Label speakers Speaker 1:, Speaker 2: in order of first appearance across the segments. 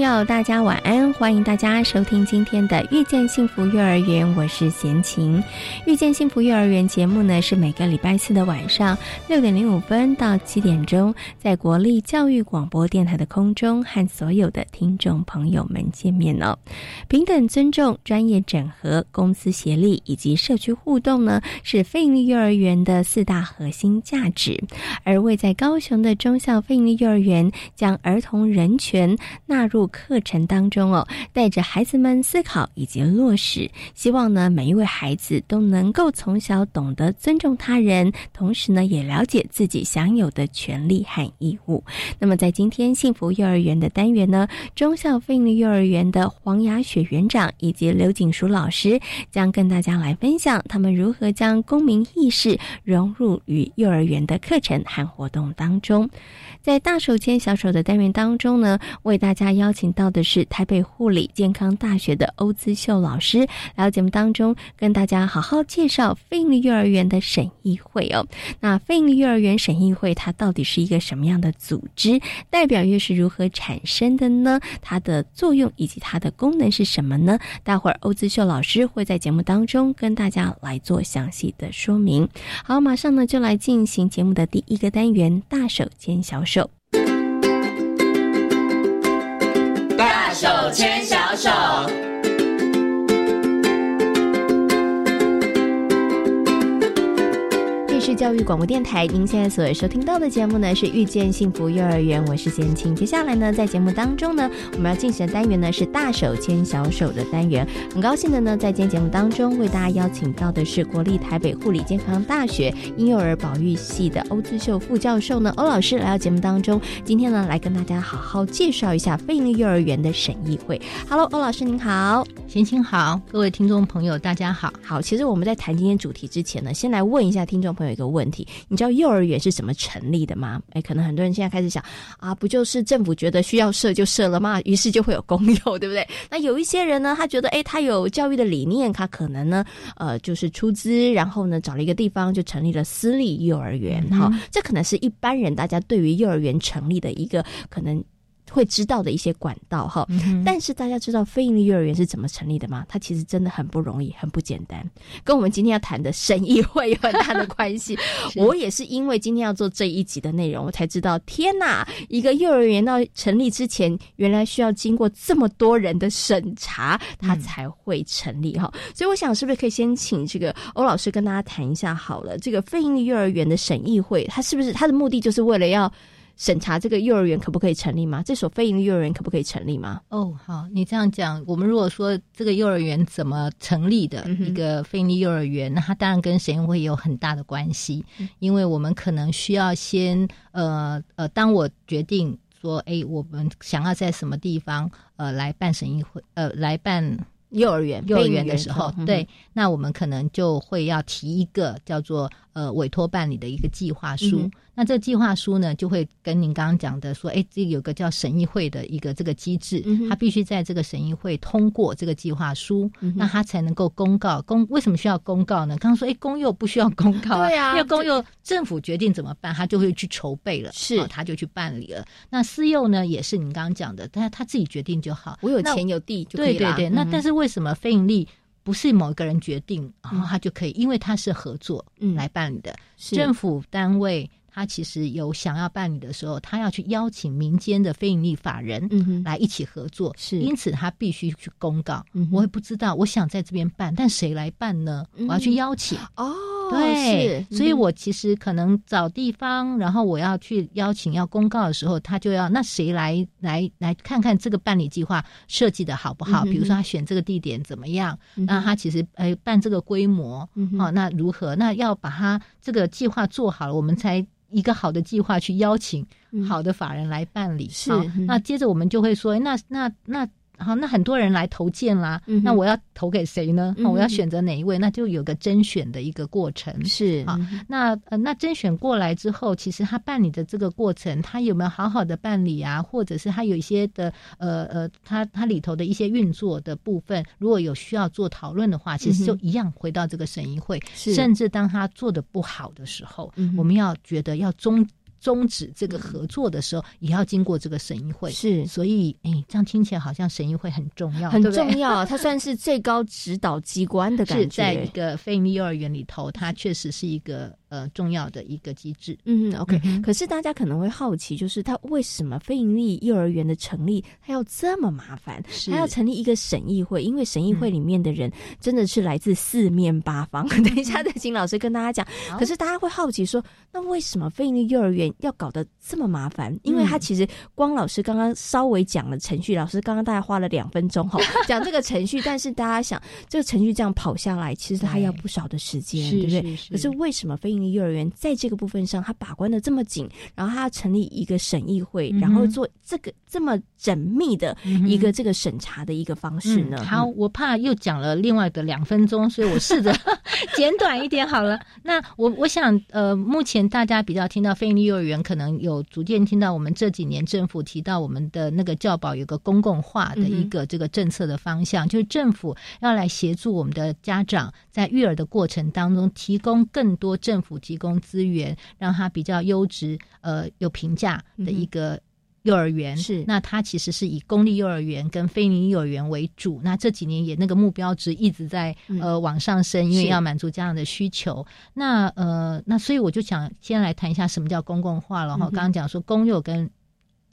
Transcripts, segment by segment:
Speaker 1: 朋友，大家晚安！欢迎大家收听今天的《遇见幸福幼儿园》，我是贤琴。《遇见幸福幼儿园》节目呢，是每个礼拜四的晚上六点零五分到七点钟，在国立教育广播电台的空中和所有的听众朋友们见面哦。平等、尊重、专业整合、公司协力以及社区互动呢，是非营利幼儿园的四大核心价值。而位在高雄的中校非营利幼儿园，将儿童人权纳入。课程当中哦，带着孩子们思考以及落实，希望呢每一位孩子都能够从小懂得尊重他人，同时呢也了解自己享有的权利和义务。那么在今天幸福幼儿园的单元呢，中校费力幼儿园的黄雅雪园长以及刘景淑老师将跟大家来分享他们如何将公民意识融入于幼儿园的课程和活动当中。在大手牵小手的单元当中呢，为大家邀请请到的是台北护理健康大学的欧姿秀老师，来到节目当中跟大家好好介绍非营利幼儿园的审议会哦。那非营利幼儿园审议会它到底是一个什么样的组织？代表又是如何产生的呢？它的作用以及它的功能是什么呢？待会儿欧姿秀老师会在节目当中跟大家来做详细的说明。好，马上呢就来进行节目的第一个单元——大手牵小手。
Speaker 2: 牵小手。
Speaker 1: 是教育广播电台，您现在所收听到的节目呢是遇见幸福幼儿园，我是贤青。接下来呢，在节目当中呢，我们要进行的单元呢是大手牵小手的单元。很高兴的呢，在今天节目当中为大家邀请到的是国立台北护理健康大学婴幼儿保育系的欧志秀副教授呢，欧老师来到节目当中，今天呢来跟大家好好介绍一下非营利幼儿园的审议会。Hello，欧老师您好，
Speaker 3: 贤青好，各位听众朋友大家好。
Speaker 1: 好，其实我们在谈今天主题之前呢，先来问一下听众朋友。一个问题，你知道幼儿园是怎么成立的吗？哎，可能很多人现在开始想啊，不就是政府觉得需要设就设了吗？于是就会有公幼，对不对？那有一些人呢，他觉得哎，他有教育的理念，他可能呢，呃，就是出资，然后呢，找了一个地方就成立了私立幼儿园。哈，这可能是一般人大家对于幼儿园成立的一个可能。会知道的一些管道哈，但是大家知道非盈利幼儿园是怎么成立的吗？它其实真的很不容易，很不简单，跟我们今天要谈的审议会有很大的关系。我也是因为今天要做这一集的内容，我才知道，天哪！一个幼儿园到成立之前，原来需要经过这么多人的审查，它才会成立哈。所以我想，是不是可以先请这个欧老师跟大家谈一下好了？这个非盈利幼儿园的审议会，它是不是它的目的就是为了要？审查这个幼儿园可不可以成立吗？这所非营利幼儿园可不可以成立吗？
Speaker 3: 哦，好，你这样讲，我们如果说这个幼儿园怎么成立的一个非营利幼儿园，那它当然跟审议会有很大的关系，因为我们可能需要先呃呃，当我决定说，哎，我们想要在什么地方呃来办审议会，呃来办。
Speaker 1: 幼儿园，
Speaker 3: 幼儿园的时候，对，那我们可能就会要提一个叫做呃委托办理的一个计划书。那这计划书呢，就会跟您刚刚讲的说，哎，这有个叫审议会的一个这个机制，它必须在这个审议会通过这个计划书，那它才能够公告。公为什么需要公告呢？刚刚说，哎，公幼不需要公告，
Speaker 1: 对
Speaker 3: 啊，因为公幼政府决定怎么办，他就会去筹备了，
Speaker 1: 是，
Speaker 3: 他就去办理了。那私幼呢，也是您刚刚讲的，他他自己决定就好，
Speaker 1: 我有钱有地就可以
Speaker 3: 了。对对对，那但是为什么非盈利不是某一个人决定，然后他就可以？因为他是合作来办理的，政府单位。他其实有想要办理的时候，他要去邀请民间的非营利法人来一起合作，
Speaker 1: 是
Speaker 3: 因此他必须去公告。我也不知道，我想在这边办，但谁来办呢？我要去邀请
Speaker 1: 哦。
Speaker 3: 对，所以我其实可能找地方，然后我要去邀请要公告的时候，他就要那谁来来来看看这个办理计划设计的好不好？比如说他选这个地点怎么样？那他其实呃办这个规模，好，那如何？那要把他这个计划做好了，我们才一个好的计划去邀请好的法人来办理。
Speaker 1: 是，
Speaker 3: 那接着我们就会说，那那那。好，那很多人来投件啦，那我要投给谁呢？我要选择哪一位？那就有个甄选的一个过程。
Speaker 1: 是
Speaker 3: 啊，那呃，那甄选过来之后，其实他办理的这个过程，他有没有好好的办理啊？或者是他有一些的呃呃，他他里头的一些运作的部分，如果有需要做讨论的话，其实就一样回到这个审议会。甚至当他做的不好的时候，我们要觉得要终。终止这个合作的时候，也要经过这个审议会。
Speaker 1: 是，
Speaker 3: 所以，哎，这样听起来好像审议会很重要，
Speaker 1: 很重要。它算是最高指导机关的感 觉。
Speaker 3: 在一个非营利幼儿园里头，它确实是一个。呃，重要的一个机制。
Speaker 1: 嗯，OK。可是大家可能会好奇，就是他为什么非营利幼儿园的成立，他要这么麻烦？他要成立一个审议会，因为审议会里面的人真的是来自四面八方。等一下，再请老师跟大家讲。可是大家会好奇说，那为什么非营利幼儿园要搞得这么麻烦？因为他其实光老师刚刚稍微讲了程序，老师刚刚大概花了两分钟哈 讲这个程序，但是大家想，这个程序这样跑下来，其实他要不少的时间，对不对？可是为什么非营幼儿园在这个部分上，他把关的这么紧，然后他要成立一个审议会，然后做这个这么缜密的一个这个审查的一个方式呢？
Speaker 3: 好，我怕又讲了另外的两分钟，所以我试着 简短一点好了。那我我想，呃，目前大家比较听到非利幼儿园，可能有逐渐听到我们这几年政府提到我们的那个教保有个公共化的一个这个政策的方向，就是政府要来协助我们的家长在育儿的过程当中提供更多。政府提供资源，让他比较优质、呃有评价的一个幼儿园。
Speaker 1: 是，
Speaker 3: 那它其实是以公立幼儿园跟非营利幼儿园为主。那这几年也那个目标值一直在呃往上升，因为要满足家长的需求。那呃，那所以我就想先来谈一下什么叫公共化了哈。刚刚讲说公幼跟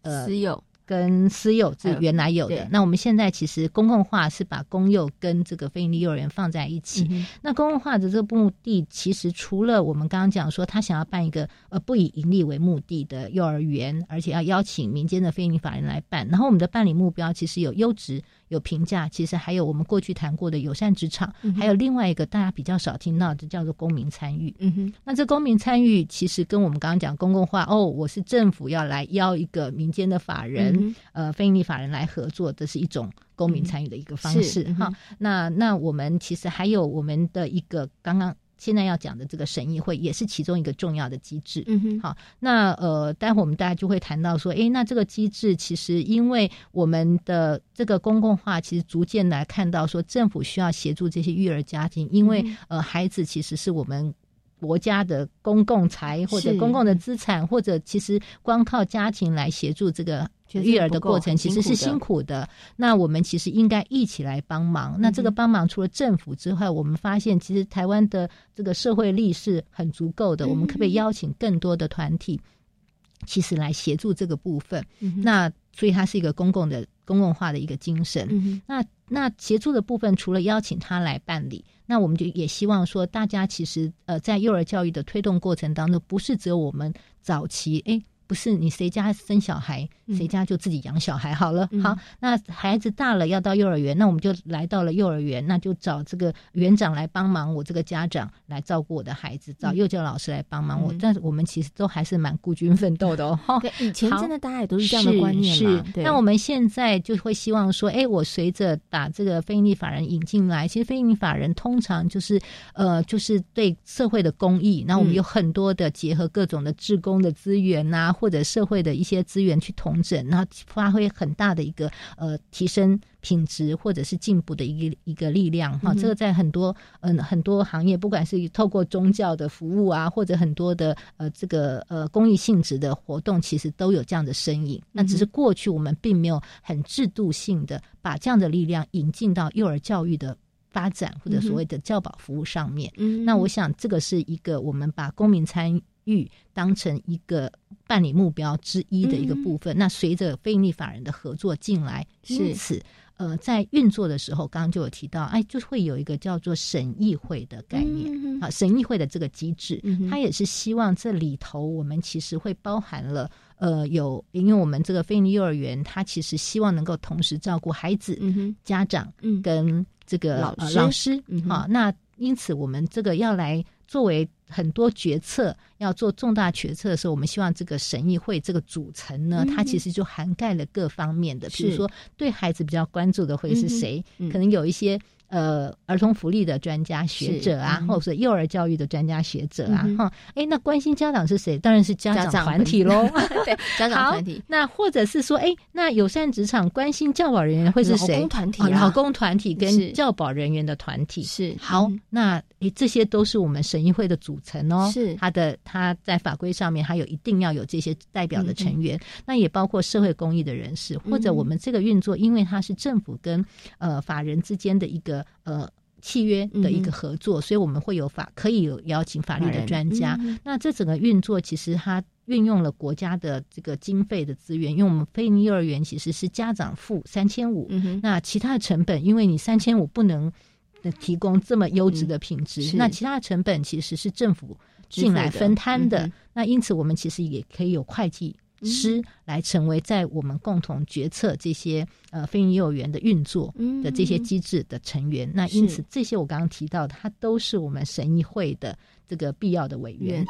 Speaker 1: 呃私幼。
Speaker 3: 跟私幼是原来有的，那我们现在其实公共化是把公幼跟这个非营利幼儿园放在一起。那公共化的这个目的，其实除了我们刚刚讲说他想要办一个呃不以盈利为目的的幼儿园，而且要邀请民间的非营利法人来办，然后我们的办理目标其实有优质。有评价，其实还有我们过去谈过的友善职场，还有另外一个大家比较少听到的，叫做公民参与。
Speaker 1: 嗯哼，
Speaker 3: 那这公民参与其实跟我们刚刚讲公共化哦，我是政府要来邀一个民间的法人，呃，非营利法人来合作，这是一种公民参与的一个方式哈。那那我们其实还有我们的一个刚刚。现在要讲的这个审议会也是其中一个重要的机制。
Speaker 1: 嗯哼，
Speaker 3: 好，那呃，待会我们大家就会谈到说，哎，那这个机制其实因为我们的这个公共化，其实逐渐来看到说，政府需要协助这些育儿家庭，因为呃，孩子其实是我们。国家的公共财或者公共的资产，或者其实光靠家庭来协助这个育儿的过程，其实是辛苦的。那我们其实应该一起来帮忙。那这个帮忙除了政府之外，我们发现其实台湾的这个社会力是很足够的。我们可不可以邀请更多的团体，其实来协助这个部分？那所以它是一个公共的公共化的一个精神。那那协助的部分，除了邀请他来办理。那我们就也希望说，大家其实呃，在幼儿教育的推动过程当中，不是只有我们早期哎。不是你谁家生小孩，谁家就自己养小孩好了。好，那孩子大了要到幼儿园，那我们就来到了幼儿园，那就找这个园长来帮忙，我这个家长来照顾我的孩子，找幼教老师来帮忙我。但是我们其实都还是蛮孤军奋斗的哦。
Speaker 1: 以前真的大家也都是这样的观念
Speaker 3: 是。那我们现在就会希望说，哎，我随着把这个非营利法人引进来，其实非营利法人通常就是呃，就是对社会的公益。那我们有很多的结合各种的志工的资源呐。或者社会的一些资源去统整，然后发挥很大的一个呃提升品质或者是进步的一个一个力量哈。这个在很多嗯很多行业，不管是透过宗教的服务啊，或者很多的呃这个呃公益性质的活动，其实都有这样的身影。那只是过去我们并没有很制度性的把这样的力量引进到幼儿教育的发展或者所谓的教保服务上面。嗯那我想这个是一个我们把公民参与。欲当成一个办理目标之一的一个部分，那随着非营利法人的合作进来，因此呃，在运作的时候，刚刚就有提到，哎，就会有一个叫做审议会的概念啊，审议会的这个机制，它也是希望这里头我们其实会包含了。呃，有，因为我们这个非营利幼儿园，它其实希望能够同时照顾孩子、家长跟这个
Speaker 1: 老师。
Speaker 3: 老师，好，那因此我们这个要来作为很多决策要做重大决策的时候，我们希望这个审议会这个组成呢，它其实就涵盖了各方面的，比如说对孩子比较关注的会是谁，可能有一些。呃，儿童福利的专家学者啊，或者是幼儿教育的专家学者啊，哈，哎，那关心家长是谁？当然是家长团体喽。
Speaker 1: 对，家长团体。
Speaker 3: 那或者是说，哎，那友善职场关心教保人员会是谁？
Speaker 1: 老公团体，
Speaker 3: 老公团体跟教保人员的团体
Speaker 1: 是。
Speaker 3: 好，那哎，这些都是我们审议会的组成哦。
Speaker 1: 是，
Speaker 3: 他的他在法规上面还有一定要有这些代表的成员，那也包括社会公益的人士，或者我们这个运作，因为它是政府跟呃法人之间的一个。呃，契约的一个合作，所以我们会有法可以有邀请法律的专家。那这整个运作其实它运用了国家的这个经费的资源，因为我们非营幼儿园其实是家长付三千五，那其他的成本，因为你三千五不能提供这么优质的品质，那其他的成本其实是政府进来分摊的。那因此我们其实也可以有会计。师来成为在我们共同决策这些呃非营幼儿园的运作的这些机制的成员，那因此这些我刚刚提到的，它都是我们审议会的这个必要的委员。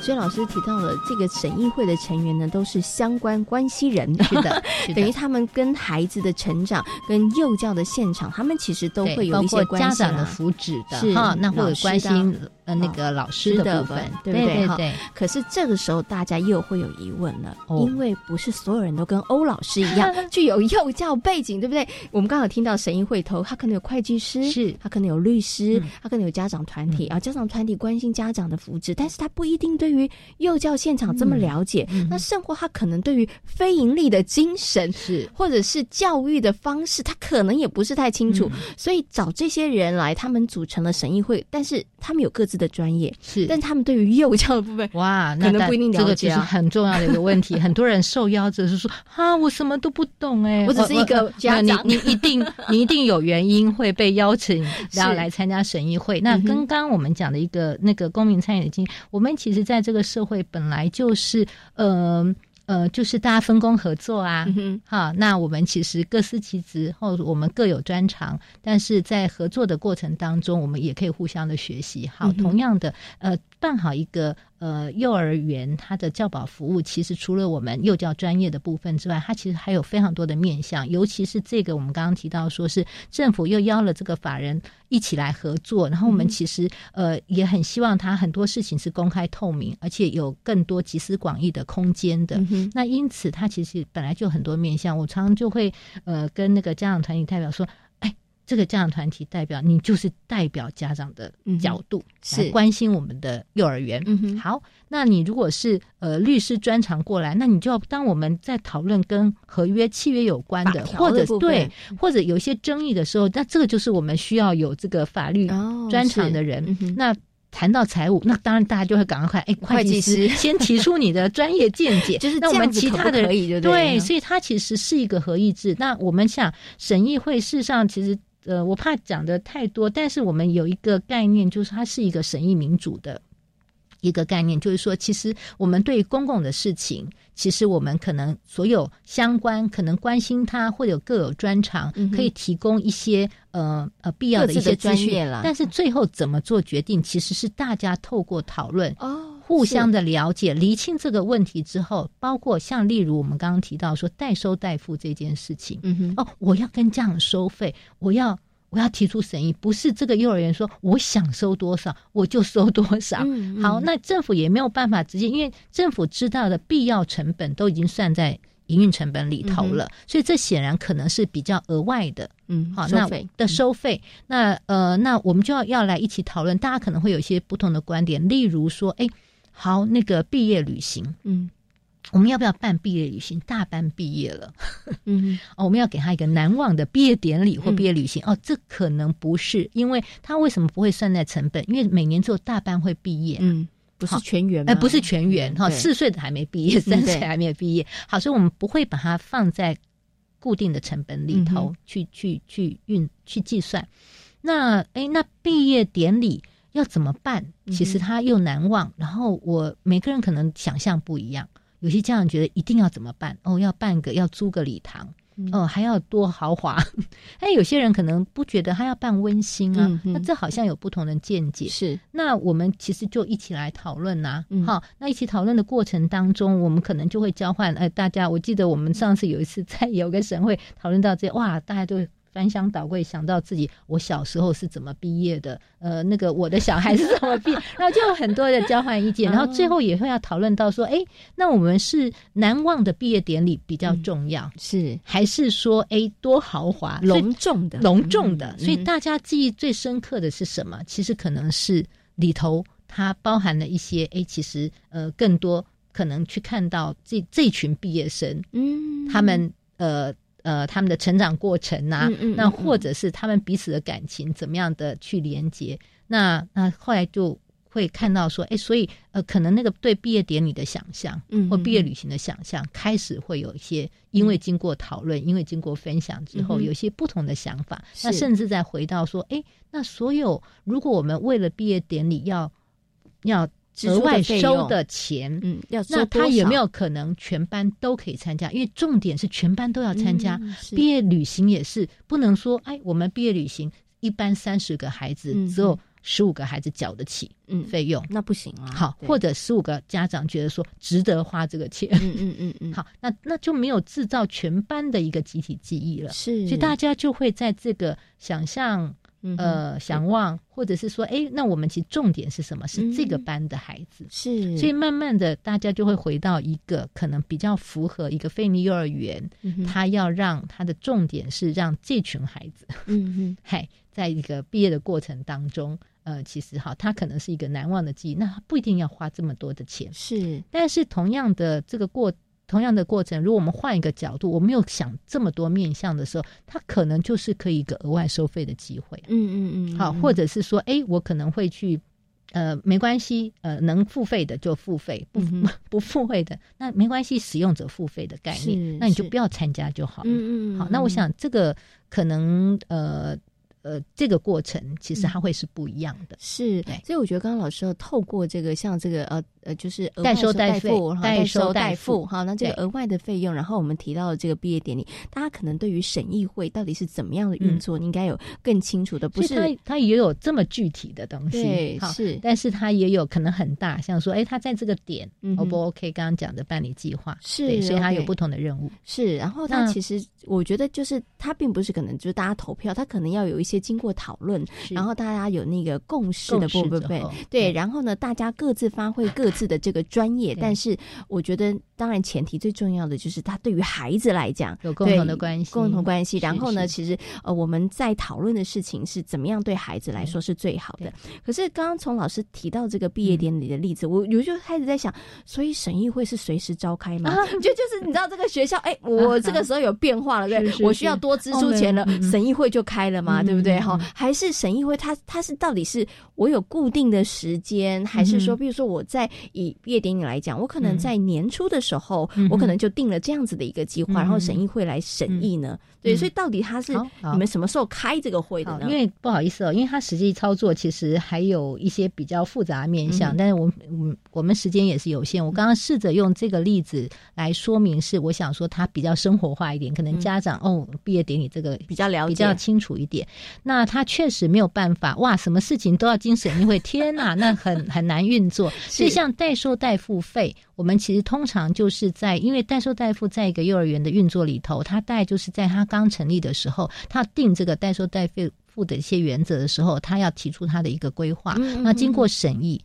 Speaker 1: 所以老师提到了这个审议会的成员呢，都是相关关系人，
Speaker 3: 是的，
Speaker 1: 等于他们跟孩子的成长、跟幼教的现场，他们其实都会有一些
Speaker 3: 家长的福祉的哈，那或者关心。呃，那个老师的部分，
Speaker 1: 对不对？
Speaker 3: 对。
Speaker 1: 可是这个时候，大家又会有疑问了，因为不是所有人都跟欧老师一样 具有幼教背景，对不对？我们刚好听到神议会头，他可能有会计师，
Speaker 3: 是
Speaker 1: 他可能有律师，他可能有家长团体啊，家长团体关心家长的福祉，但是他不一定对于幼教现场这么了解。那甚或他可能对于非盈利的精神，
Speaker 3: 是
Speaker 1: 或者是教育的方式，他可能也不是太清楚。所以找这些人来，他们组成了神议会，但是他们有各自。的专业
Speaker 3: 是，
Speaker 1: 但他们对于幼教的部分，
Speaker 3: 哇，
Speaker 1: 可能不一定了
Speaker 3: 解，这个是很重要的一个问题。很多人受邀者是说，啊，我什么都不懂，哎，
Speaker 1: 我只是一个家长。
Speaker 3: 你你一定 你一定有原因会被邀请，然后来参加审议会。那刚刚我们讲的一个那个公民参与金，我们其实在这个社会本来就是，呃。呃，就是大家分工合作啊，好，那我们其实各司其职，或我们各有专长，但是在合作的过程当中，我们也可以互相的学习。好，同样的，呃，办好一个。呃，幼儿园它的教保服务，其实除了我们幼教专业的部分之外，它其实还有非常多的面向。尤其是这个，我们刚刚提到说是政府又邀了这个法人一起来合作，然后我们其实呃也很希望它很多事情是公开透明，而且有更多集思广益的空间的。那因此，它其实本来就很多面向。我常常就会呃跟那个家长团体代表说。这个家长团体代表，你就是代表家长的角度来关心我们的幼儿园。好，那你如果是呃律师专长过来，那你就要当我们在讨论跟合约契约有关的，或者对，或者有一些争议的时候，那这个就是我们需要有这个法律专长的人。那谈到财务，那当然大家就会赶快哎，会计师 先提出你的专业见解，
Speaker 1: 就是
Speaker 3: 那我们其他的
Speaker 1: 人
Speaker 3: 对，所以它其实是一个合议制。那我们想审议会事实上其实。呃，我怕讲的太多，但是我们有一个概念，就是它是一个审议民主的一个概念，就是说，其实我们对公共的事情，其实我们可能所有相关可能关心它，或者各有专长，可以提供一些呃呃必要的一些资讯但是最后怎么做决定，其实是大家透过讨论
Speaker 1: 哦。
Speaker 3: 互相的了解、厘清这个问题之后，包括像例如我们刚刚提到说代收代付这件事情，
Speaker 1: 嗯哼，
Speaker 3: 哦，我要跟家长收费，我要我要提出审议，不是这个幼儿园说我想收多少我就收多少。好，那政府也没有办法直接，因为政府知道的必要成本都已经算在营运成本里头了，所以这显然可能是比较额外的。
Speaker 1: 嗯，
Speaker 3: 好，那的收费，那呃，那我们就要要来一起讨论，大家可能会有一些不同的观点，例如说，哎。好，那个毕业旅行，
Speaker 1: 嗯，
Speaker 3: 我们要不要办毕业旅行？大班毕业了，
Speaker 1: 嗯，
Speaker 3: 哦，我们要给他一个难忘的毕业典礼或毕业旅行。哦，这可能不是，因为他为什么不会算在成本？因为每年只有大班会毕业，
Speaker 1: 嗯，不是全员，
Speaker 3: 哎，不是全员哈，四岁的还没毕业，三岁还没有毕业。好，所以我们不会把它放在固定的成本里头去去去运去计算。那哎，那毕业典礼要怎么办？其实他又难忘。然后我每个人可能想象不一样，有些家长觉得一定要怎么办？哦，要办个要租个礼堂。哦，还要多豪华？哎，有些人可能不觉得他要办温馨啊，那这好像有不同的见解。
Speaker 1: 是，
Speaker 3: 那我们其实就一起来讨论呐。好，那一起讨论的过程当中，我们可能就会交换。哎，大家，我记得我们上次有一次在 有个省会讨论到这，哇，大家都。翻箱倒柜，想到自己我小时候是怎么毕业的，呃，那个我的小孩是怎么毕，然后就有很多的交换意见，然后最后也会要讨论到说，哎，那我们是难忘的毕业典礼比较重要，
Speaker 1: 是
Speaker 3: 还是说，哎，多豪华
Speaker 1: 隆重的
Speaker 3: 隆重的？所以大家记忆最深刻的是什么？其实可能是里头它包含了一些，哎，其实呃，更多可能去看到这这群毕业生，嗯，他们呃。呃，他们的成长过程呐，那或者是他们彼此的感情怎么样的去连接？那那后来就会看到说，哎，所以呃，可能那个对毕业典礼的想象，嗯或毕业旅行的想象，开始会有一些，因为经过讨论，因为经过分享之后，有一些不同的想法。那甚至再回到说，哎，那所有如果我们为了毕业典礼要要。额外收的钱，
Speaker 1: 嗯，要
Speaker 3: 那他有没有可能全班都可以参加？因为重点是全班都要参加。毕业旅行也是不能说，哎，我们毕业旅行一般三十个孩子，只有十五个孩子缴得起费用，
Speaker 1: 那不行啊。
Speaker 3: 好，或者十五个家长觉得说值得花这个钱，
Speaker 1: 嗯嗯嗯嗯。
Speaker 3: 好，那那就没有制造全班的一个集体记忆了。
Speaker 1: 是，
Speaker 3: 所以大家就会在这个想象。呃，想望，或者是说，哎，那我们其实重点是什么？是这个班的孩子，
Speaker 1: 是，
Speaker 3: 所以慢慢的，大家就会回到一个可能比较符合一个费尼幼儿园，他要让他的重点是让这群孩子，嗯嗯，嗨，在一个毕业的过程当中，呃，其实哈，他可能是一个难忘的记忆，那不一定要花这么多的钱，
Speaker 1: 是，
Speaker 3: 但是同样的这个过。同样的过程，如果我们换一个角度，我没有想这么多面向的时候，它可能就是可以一个额外收费的机会。
Speaker 1: 嗯嗯嗯。
Speaker 3: 好，或者是说，哎，我可能会去，呃，没关系，呃，能付费的就付费，不 不付费的那没关系，使用者付费的概念，那你就不要参加就好了。嗯嗯。好，那我想这个可能呃。呃，这个过程其实它会是不一样的，
Speaker 1: 是，所以我觉得刚刚老师透过这个像这个呃呃，就是
Speaker 3: 代收
Speaker 1: 代
Speaker 3: 付，
Speaker 1: 代
Speaker 3: 收
Speaker 1: 代
Speaker 3: 付，
Speaker 1: 好，那这个额外的费用，然后我们提到的这个毕业典礼，大家可能对于审议会到底是怎么样的运作，应该有更清楚的，不是
Speaker 3: 它它也有这么具体的东西，
Speaker 1: 对，是，
Speaker 3: 但是它也有可能很大，像说，哎，他在这个点，O 不 OK？刚刚讲的办理计划
Speaker 1: 是，
Speaker 3: 所以它有不同的任务，
Speaker 1: 是，然后它其实我觉得就是它并不是可能就是大家投票，它可能要有一些经过讨论。然后大家有那个共识的部分，对对，然后呢，大家各自发挥各自的这个专业，但是我觉得，当然前提最重要的就是他对于孩子来讲
Speaker 3: 有共同的关系，
Speaker 1: 共同关系。然后呢，其实呃，我们在讨论的事情是怎么样对孩子来说是最好的。可是刚刚从老师提到这个毕业典礼的例子，我我就开始在想，所以审议会是随时召开吗？就就是你知道这个学校，哎，我这个时候有变化了，对，我需要多支出钱了，审议会就开了嘛，对不对？哈，还是审议会，它它是到底是我有固定的时间，还是说，比如说我在以毕业典礼来讲，我可能在年初的时候，我可能就定了这样子的一个计划，然后审议会来审议呢？对，所以到底他是你们什么时候开这个会的呢？
Speaker 3: 因为不好意思哦，因为他实际操作其实还有一些比较复杂面向，但是我我我们时间也是有限，我刚刚试着用这个例子来说明，是我想说他比较生活化一点，可能家长哦毕业典礼这个
Speaker 1: 比较了
Speaker 3: 解。比较清楚一点，那他确实没有办法哇，什么事情都要经审议会，天哪，那很很难运作。所以像代收代付费，我们其实通常就是在因为代收代付在一个幼儿园的运作里头，它大概就是在他刚成立的时候，他定这个代收代付付的一些原则的时候，他要提出他的一个规划。那经过审议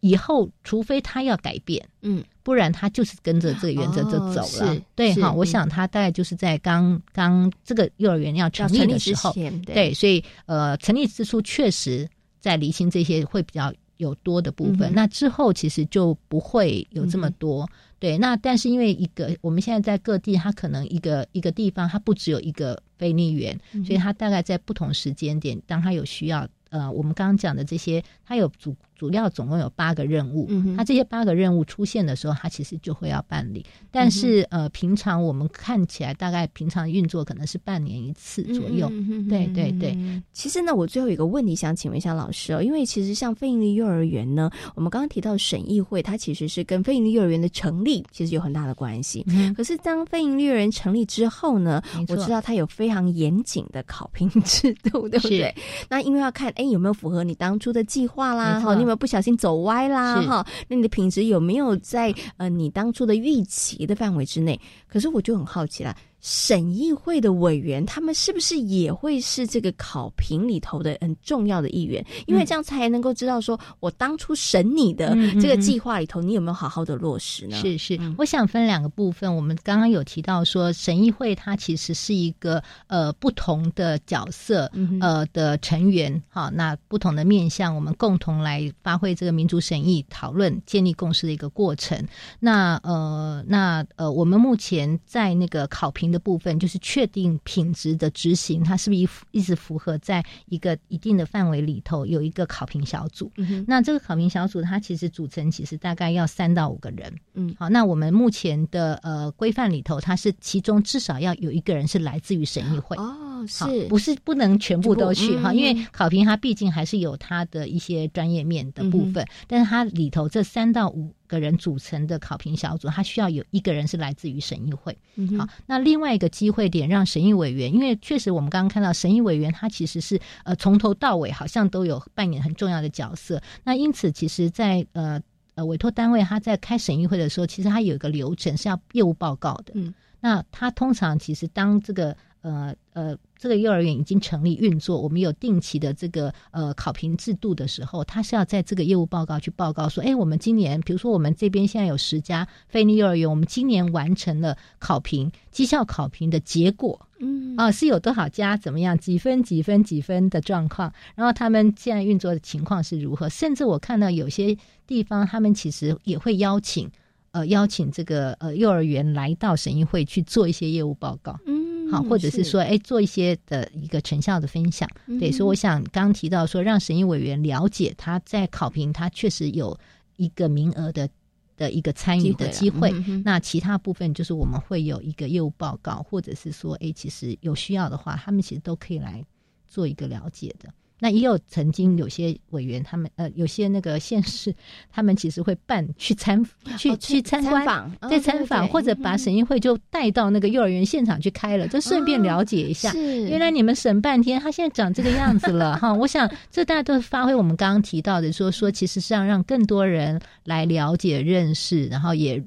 Speaker 3: 以后，除非他要改变，嗯，不然他就是跟着这个原则就走了。对哈，我想他大概就是在刚刚这个幼儿园要成立的时候，对，所以呃，成立之初确实在厘清这些会比较有多的部分。那之后其实就不会有这么多。对，那但是因为一个，我们现在在各地，它可能一个一个地方，它不只有一个非利园，所以它大概在不同时间点，当它有需要，呃，我们刚刚讲的这些，它有足主要总共有八个任务，它这些八个任务出现的时候，他其实就会要办理。但是呃，平常我们看起来大概平常运作可能是半年一次左右。对对对。
Speaker 1: 其实呢，我最后有一个问题想请问一下老师哦，因为其实像非营利幼儿园呢，我们刚刚提到审议会，它其实是跟非营利幼儿园的成立其实有很大的关系。可是当非营利幼儿园成立之后呢，我知道它有非常严谨的考评制度，对不对？那因为要看哎有没有符合你当初的计划啦，哈。有没有不小心走歪啦？哈，那你的品质有没有在呃你当初的预期的范围之内？可是我就很好奇了。审议会的委员，他们是不是也会是这个考评里头的很重要的一员？因为这样才能够知道，说我当初审你的这个计划里头，你有没有好好的落实呢？
Speaker 3: 是是，我想分两个部分。我们刚刚有提到说，审议会它其实是一个呃不同的角色呃的成员，哈，那不同的面向，我们共同来发挥这个民主审议、讨论、建立共识的一个过程。那呃那呃，我们目前在那个考评的。部分就是确定品质的执行，它是不是一一直符合在一个一定的范围里头？有一个考评小组，那这个考评小组它其实组成其实大概要三到五个人。嗯，好，那我们目前的呃规范里头，它是其中至少要有一个人是来自于审议会。
Speaker 1: 哦，是
Speaker 3: 不是不能全部都去哈？因为考评它毕竟还是有它的一些专业面的部分，但是它里头这三到五。个人组成的考评小组，它需要有一个人是来自于审议会。好，那另外一个机会点，让审议委员，因为确实我们刚刚看到审议委员他其实是呃从头到尾好像都有扮演很重要的角色。那因此，其实，在呃呃委托单位他在开审议会的时候，其实他有一个流程是要业务报告的。嗯，那他通常其实当这个。呃呃，这个幼儿园已经成立运作，我们有定期的这个呃考评制度的时候，他是要在这个业务报告去报告说，哎，我们今年，比如说我们这边现在有十家非利幼儿园，我们今年完成了考评绩效考评的结果，嗯。啊，是有多少家怎么样，几分几分几分的状况，然后他们现在运作的情况是如何，甚至我看到有些地方，他们其实也会邀请呃邀请这个呃幼儿园来到审议会去做一些业务报告，嗯。好，或者是说，哎，做一些的一个成效的分享，对，所以我想刚提到说，让审议委员了解他在考评，他确实有一个名额的的一个参与的机会。那其他部分就是我们会有一个业务报告，或者是说，哎，其实有需要的话，他们其实都可以来做一个了解的。那也有曾经有些委员，他们呃，有些那个县市，他们其实会办去参去去参观，在参访或者把审议会就带到那个幼儿园现场去开了，就顺便了解一下。原来你们审半天，他现在长这个样子了哈。我想这大家都是发挥我们刚刚提到的，说说其实是要让更多人来了解认识，然后也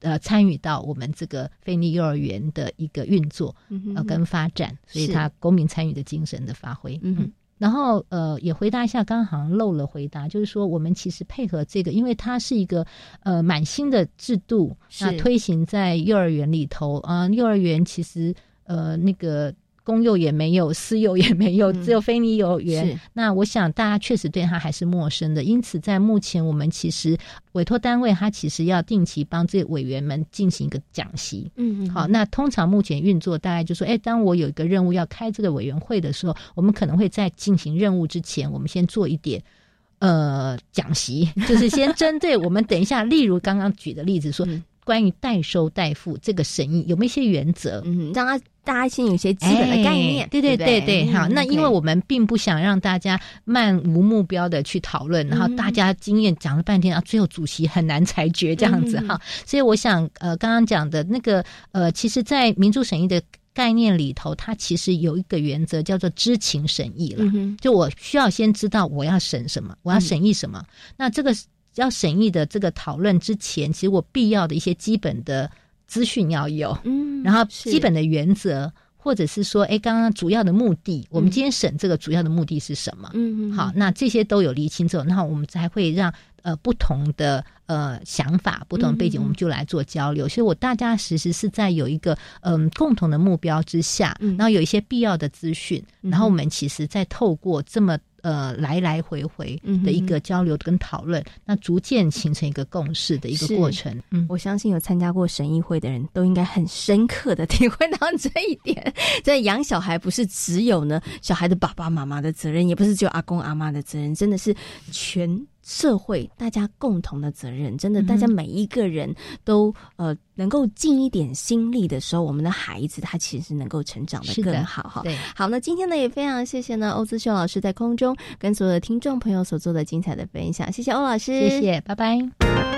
Speaker 3: 呃参与到我们这个菲尼幼儿园的一个运作呃跟发展，所以他公民参与的精神的发挥，嗯。然后，呃，也回答一下，刚刚好像漏了回答，就是说，我们其实配合这个，因为它是一个呃满新的制度，那推行在幼儿园里头啊，幼儿园其实呃那个。公幼也没有，私幼也没有，只有非你幼儿园。那我想大家确实对他还是陌生的，因此在目前我们其实委托单位，他其实要定期帮这委员们进行一个讲习。嗯嗯。好，那通常目前运作大概就说，哎，当我有一个任务要开这个委员会的时候，我们可能会在进行任务之前，我们先做一点呃讲习，就是先针对我们等一下，例如刚刚举的例子说。关于代收代付这个审议有没有一些原则？
Speaker 1: 嗯，让他大家先有些基本的概念。
Speaker 3: 对对对对，好。那因为我们并不想让大家漫无目标的去讨论，然后大家经验讲了半天啊，最后主席很难裁决这样子哈。所以我想，呃，刚刚讲的那个，呃，其实，在民主审议的概念里头，它其实有一个原则叫做知情审议了。就我需要先知道我要审什么，我要审议什么。那这个。要审议的这个讨论之前，其实我必要的一些基本的资讯要有，嗯，然后基本的原则，或者是说，哎，刚刚主要的目的，我们今天审这个主要的目的是什么？嗯嗯，好，那这些都有厘清之后，那我们才会让呃不同的呃想法、不同的背景，我们就来做交流。所以我大家其实是在有一个嗯共同的目标之下，然后有一些必要的资讯，然后我们其实在透过这么。呃，来来回回的一个交流跟讨论，那逐渐形成一个共识的一个过程。
Speaker 1: 嗯，我相信有参加过审议会的人都应该很深刻的体会到这一点。在养小孩不是只有呢小孩的爸爸妈妈的责任，也不是只有阿公阿妈的责任，真的是全。社会大家共同的责任，真的，大家每一个人都呃能够尽一点心力的时候，我们的孩子他其实能够成长的更好哈。
Speaker 3: 对，
Speaker 1: 好，那今天呢也非常谢谢呢欧姿秀老师在空中跟所有的听众朋友所做的精彩的分享，谢谢欧老师，
Speaker 3: 谢谢，拜拜。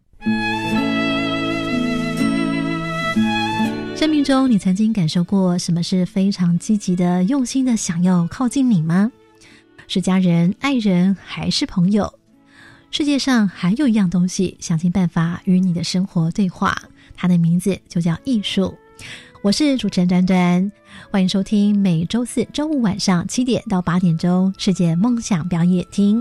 Speaker 4: 生命中，你曾经感受过什么是非常积极的、用心的想要靠近你吗？是家人、爱人，还是朋友？世界上还有一样东西，想尽办法与你的生活对话，它的名字就叫艺术。我是主持人端端，欢迎收听每周四周五晚上七点到八点钟《世界梦想表演厅》。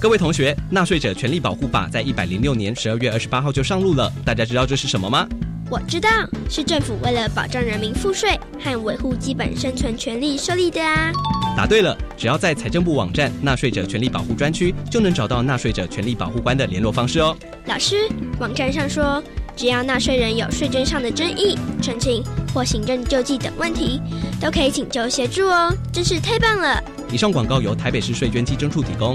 Speaker 5: 各位同学，《纳税者权利保护法》在一百零六年十二月二十八号就上路了，大家知道这是什么吗？
Speaker 6: 我知道，是政府为了保障人民赋税和维护基本生存权利设立的啊。
Speaker 5: 答对了，只要在财政部网站纳税者权利保护专区，就能找到纳税者权利保护官的联络方式哦。
Speaker 6: 老师，网站上说，只要纳税人有税捐上的争议、澄清或行政救济等问题，都可以请求协助哦，真是太棒了。
Speaker 5: 以上广告由台北市税捐稽征处提供。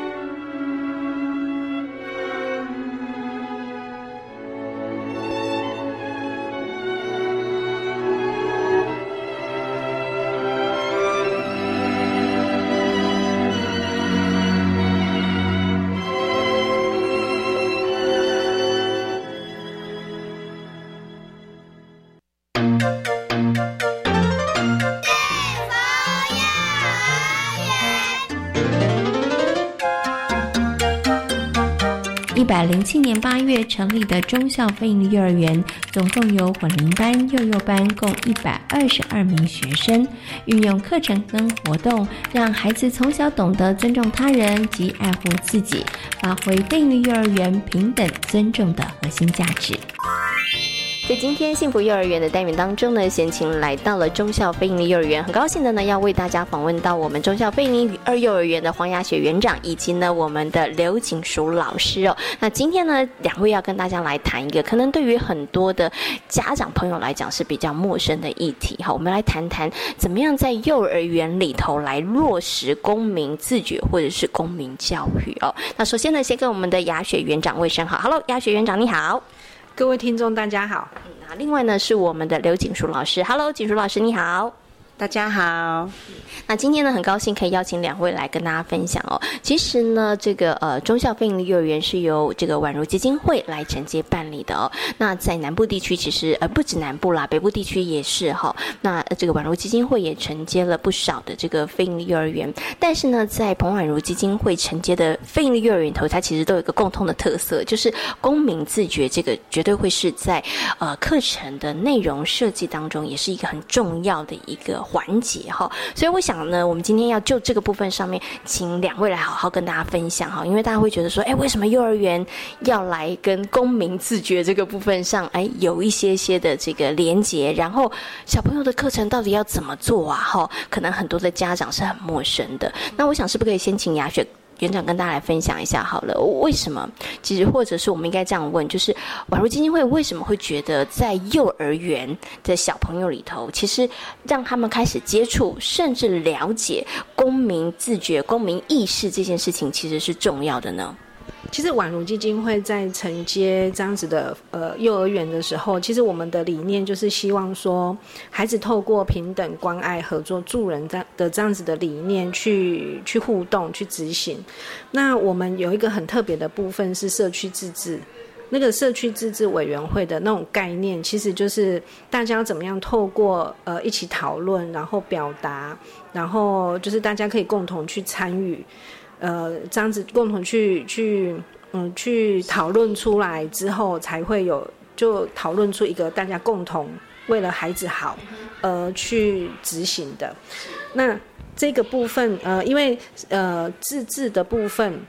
Speaker 1: 去年八月成立的中校非营利幼儿园，总共有混龄班、幼幼班共一百二十二名学生。运用课程跟活动，让孩子从小懂得尊重他人及爱护自己，发挥非营利幼儿园平等尊重的核心价值。在今天幸福幼儿园的单元当中呢，贤琴来到了中校飞营利幼儿园，很高兴的呢要为大家访问到我们中校飞营二幼儿园的黄雅雪园长，以及呢我们的刘景淑老师哦。那今天呢，两位要跟大家来谈一个可能对于很多的家长朋友来讲是比较陌生的议题哈。我们来谈谈怎么样在幼儿园里头来落实公民自觉或者是公民教育哦。那首先呢，先跟我们的雅雪园长问声好，Hello，雅雪园长你好。
Speaker 7: 各位听众，大家好。
Speaker 1: 那另外呢，是我们的刘景淑老师。Hello，景淑老师，你好。
Speaker 7: 大家好，
Speaker 1: 那今天呢，很高兴可以邀请两位来跟大家分享哦。其实呢，这个呃中校飞营幼儿园是由这个宛如基金会来承接办理的哦。那在南部地区，其实呃不止南部啦，北部地区也是哈。那这个宛如基金会也承接了不少的这个飞营幼儿园。但是呢，在彭宛如基金会承接的飞营幼儿园头，它其实都有一个共通的特色，就是公民自觉，这个绝对会是在呃课程的内容设计当中，也是一个很重要的一个。环节哈，所以我想呢，我们今天要就这个部分上面，请两位来好好跟大家分享哈，因为大家会觉得说，哎，为什么幼儿园要来跟公民自觉这个部分上，哎，有一些些的这个连结，然后小朋友的课程到底要怎么做啊？哈，可能很多的家长是很陌生的。那我想是不是可以先请雅雪？园长跟大家来分享一下好了，为什么？其实或者是我们应该这样问，就是宛如基金会为什么会觉得在幼儿园的小朋友里头，其实让他们开始接触甚至了解公民自觉、公民意识这件事情，其实是重要的呢？
Speaker 7: 其实宛如基金会在承接这样子的呃幼儿园的时候，其实我们的理念就是希望说，孩子透过平等、关爱、合作、助人这样的这样子的理念去去互动、去执行。那我们有一个很特别的部分是社区自治，那个社区自治委员会的那种概念，其实就是大家怎么样透过呃一起讨论，然后表达，然后就是大家可以共同去参与。呃，这样子共同去去嗯去讨论出来之后，才会有就讨论出一个大家共同为了孩子好而去执行的。那这个部分，呃，因为呃自治的部分。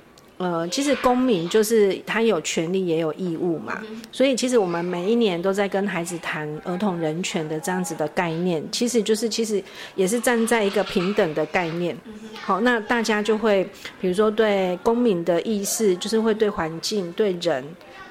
Speaker 7: 呃，其实公民就是他有权利也有义务嘛，所以其实我们每一年都在跟孩子谈儿童人权的这样子的概念，其实就是其实也是站在一个平等的概念。好，那大家就会比如说对公民的意识，就是会对环境、对人、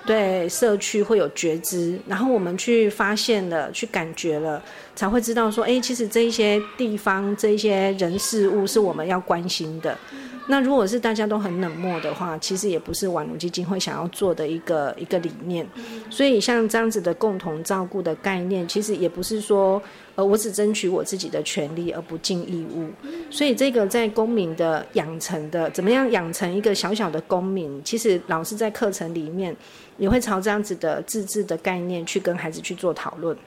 Speaker 7: 对社区会有觉知，然后我们去发现了、去感觉了，才会知道说，哎，其实这一些地方、这一些人事物是我们要关心的。那如果是大家都很冷漠的话，其实也不是宛如基金会想要做的一个一个理念。所以像这样子的共同照顾的概念，其实也不是说，呃，我只争取我自己的权利而不尽义务。所以这个在公民的养成的，怎么样养成一个小小的公民，其实老师在课程里面也会朝这样子的自治的概念去跟孩子去做讨论。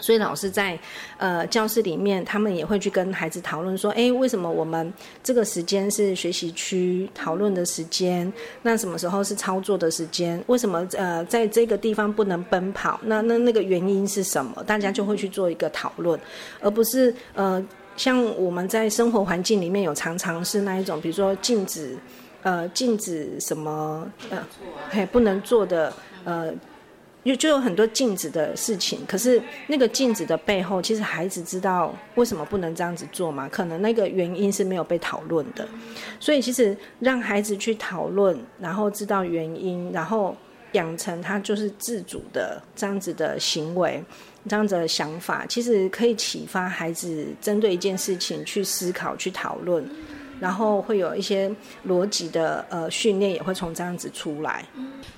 Speaker 7: 所以老师在呃教室里面，他们也会去跟孩子讨论说：，哎，为什么我们这个时间是学习区讨论的时间？那什么时候是操作的时间？为什么呃在这个地方不能奔跑？那那那个原因是什么？大家就会去做一个讨论，而不是呃像我们在生活环境里面有常常是那一种，比如说禁止呃禁止什么呃嘿不能做的呃。有就有很多禁止的事情，可是那个禁止的背后，其实孩子知道为什么不能这样子做吗？可能那个原因是没有被讨论的，所以其实让孩子去讨论，然后知道原因，然后养成他就是自主的这样子的行为，这样子的想法，其实可以启发孩子针对一件事情去思考、去讨论。然后会有一些逻辑的呃训练，也会从这样子出来。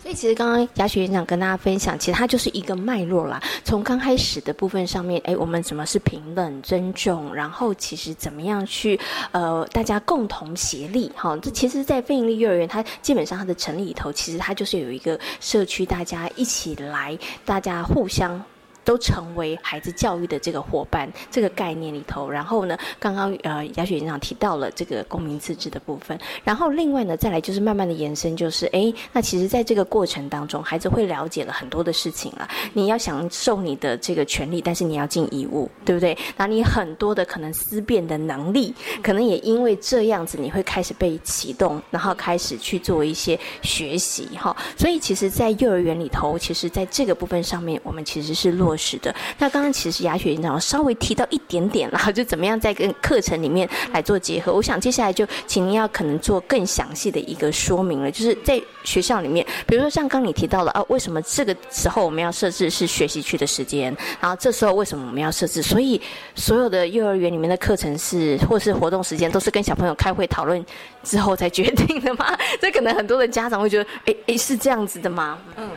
Speaker 1: 所以其实刚刚雅雪园长跟大家分享，其实它就是一个脉络啦。从刚开始的部分上面，哎，我们怎么是平等、尊重？然后其实怎么样去呃大家共同协力？哈，这其实，在非营利幼儿园，它基本上它的成立里头，其实它就是有一个社区，大家一起来，大家互相。都成为孩子教育的这个伙伴，这个概念里头。然后呢，刚刚呃雅雪园长提到了这个公民自治的部分。然后另外呢，再来就是慢慢的延伸，就是哎，那其实在这个过程当中，孩子会了解了很多的事情了。你要享受你的这个权利，但是你要尽义务，对不对？那你很多的可能思辨的能力，可能也因为这样子，你会开始被启动，然后开始去做一些学习哈。所以其实，在幼儿园里头，其实在这个部分上面，我们其实是落。是的，那刚刚其实雅雪院长稍微提到一点点然后，就怎么样在跟课程里面来做结合。我想接下来就请您要可能做更详细的一个说明了，就是在学校里面，比如说像刚你提到了啊，为什么这个时候我们要设置是学习区的时间，然后这时候为什么我们要设置？所以所有的幼儿园里面的课程是或是活动时间都是跟小朋友开会讨论之后才决定的吗？这可能很多的家长会觉得，哎哎，是这样子的吗？嗯。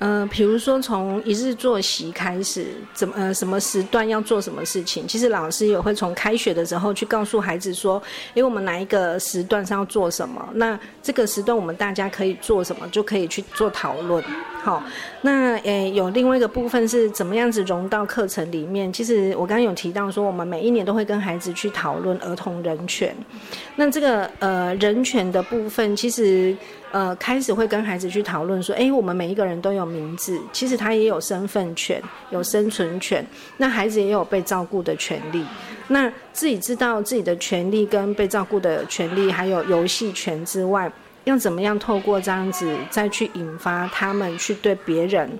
Speaker 7: 呃，比如说从一日作息开始，怎么呃什么时段要做什么事情？其实老师也会从开学的时候去告诉孩子说，因为我们哪一个时段是要做什么，那这个时段我们大家可以做什么，就可以去做讨论。好，那诶有另外一个部分是怎么样子融到课程里面？其实我刚刚有提到说，我们每一年都会跟孩子去讨论儿童人权。那这个呃人权的部分，其实。呃，开始会跟孩子去讨论说，哎，我们每一个人都有名字，其实他也有身份权，有生存权，那孩子也有被照顾的权利。那自己知道自己的权利跟被照顾的权利，还有游戏权之外，要怎么样透过这样子再去引发他们去对别人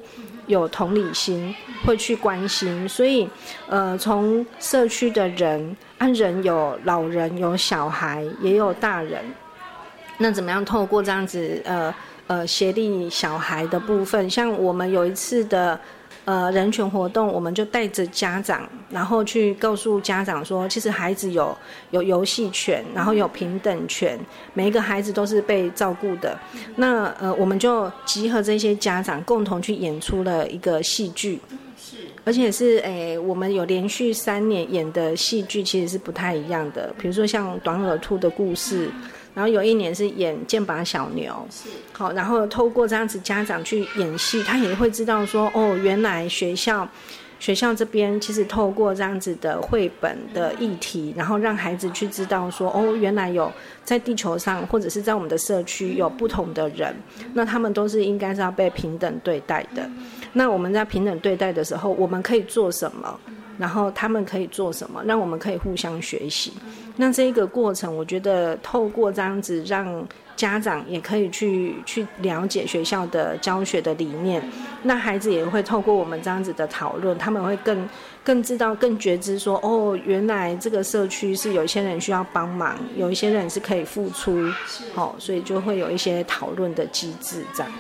Speaker 7: 有同理心，会去关心。所以，呃，从社区的人，按人有老人，有小孩，也有大人。那怎么样透过这样子呃呃协力小孩的部分，像我们有一次的呃人权活动，我们就带着家长，然后去告诉家长说，其实孩子有有游戏权，然后有平等权，每一个孩子都是被照顾的。那呃我们就集合这些家长，共同去演出了一个戏剧，是，而且是诶我们有连续三年演的戏剧，其实是不太一样的，比如说像短耳兔的故事。然后有一年是演剑拔小牛，好，然后透过这样子家长去演戏，他也会知道说，哦，原来学校学校这边其实透过这样子的绘本的议题，然后让孩子去知道说，哦，原来有在地球上或者是在我们的社区有不同的人，那他们都是应该是要被平等对待的。那我们在平等对待的时候，我们可以做什么？然后他们可以做什么？让我们可以互相学习。那这一个过程，我觉得透过这样子让。家长也可以去去了解学校的教学的理念，那孩子也会透过我们这样子的讨论，他们会更更知道、更觉知说，哦，原来这个社区是有一些人需要帮忙，有一些人是可以付出，好，所以就会有一些讨论的机制这样。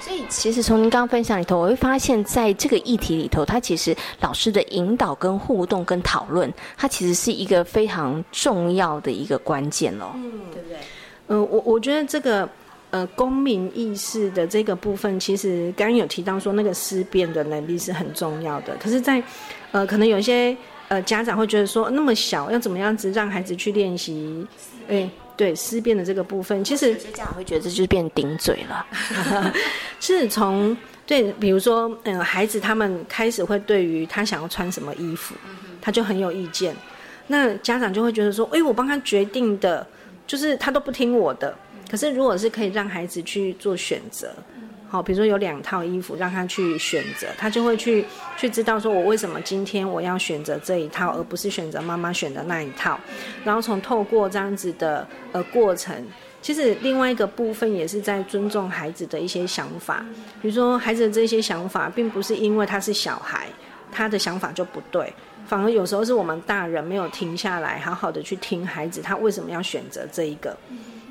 Speaker 1: 所以，其实从您刚刚分享里头，我会发现，在这个议题里头，它其实老师的引导、跟互动、跟讨论，它其实是一个非常重要的一个关键哦，嗯，对不对？
Speaker 7: 呃，我我觉得这个呃公民意识的这个部分，其实刚刚有提到说那个思辨的能力是很重要的。可是，在呃可能有些呃家长会觉得说，那么小要怎么样子让孩子去练习？哎，对思辨的这个部分，其实
Speaker 1: 家长会觉得这就是变顶嘴了。
Speaker 7: 是从对，比如说嗯，孩子他们开始会对于他想要穿什么衣服，他就很有意见。那家长就会觉得说，哎，我帮他决定的。就是他都不听我的，可是如果是可以让孩子去做选择，哦，比如说有两套衣服让他去选择，他就会去去知道说我为什么今天我要选择这一套，而不是选择妈妈选的那一套。然后从透过这样子的呃过程，其实另外一个部分也是在尊重孩子的一些想法，比如说孩子的这些想法，并不是因为他是小孩，他的想法就不对。反而有时候是我们大人没有停下来，好好的去听孩子他为什么要选择这一个，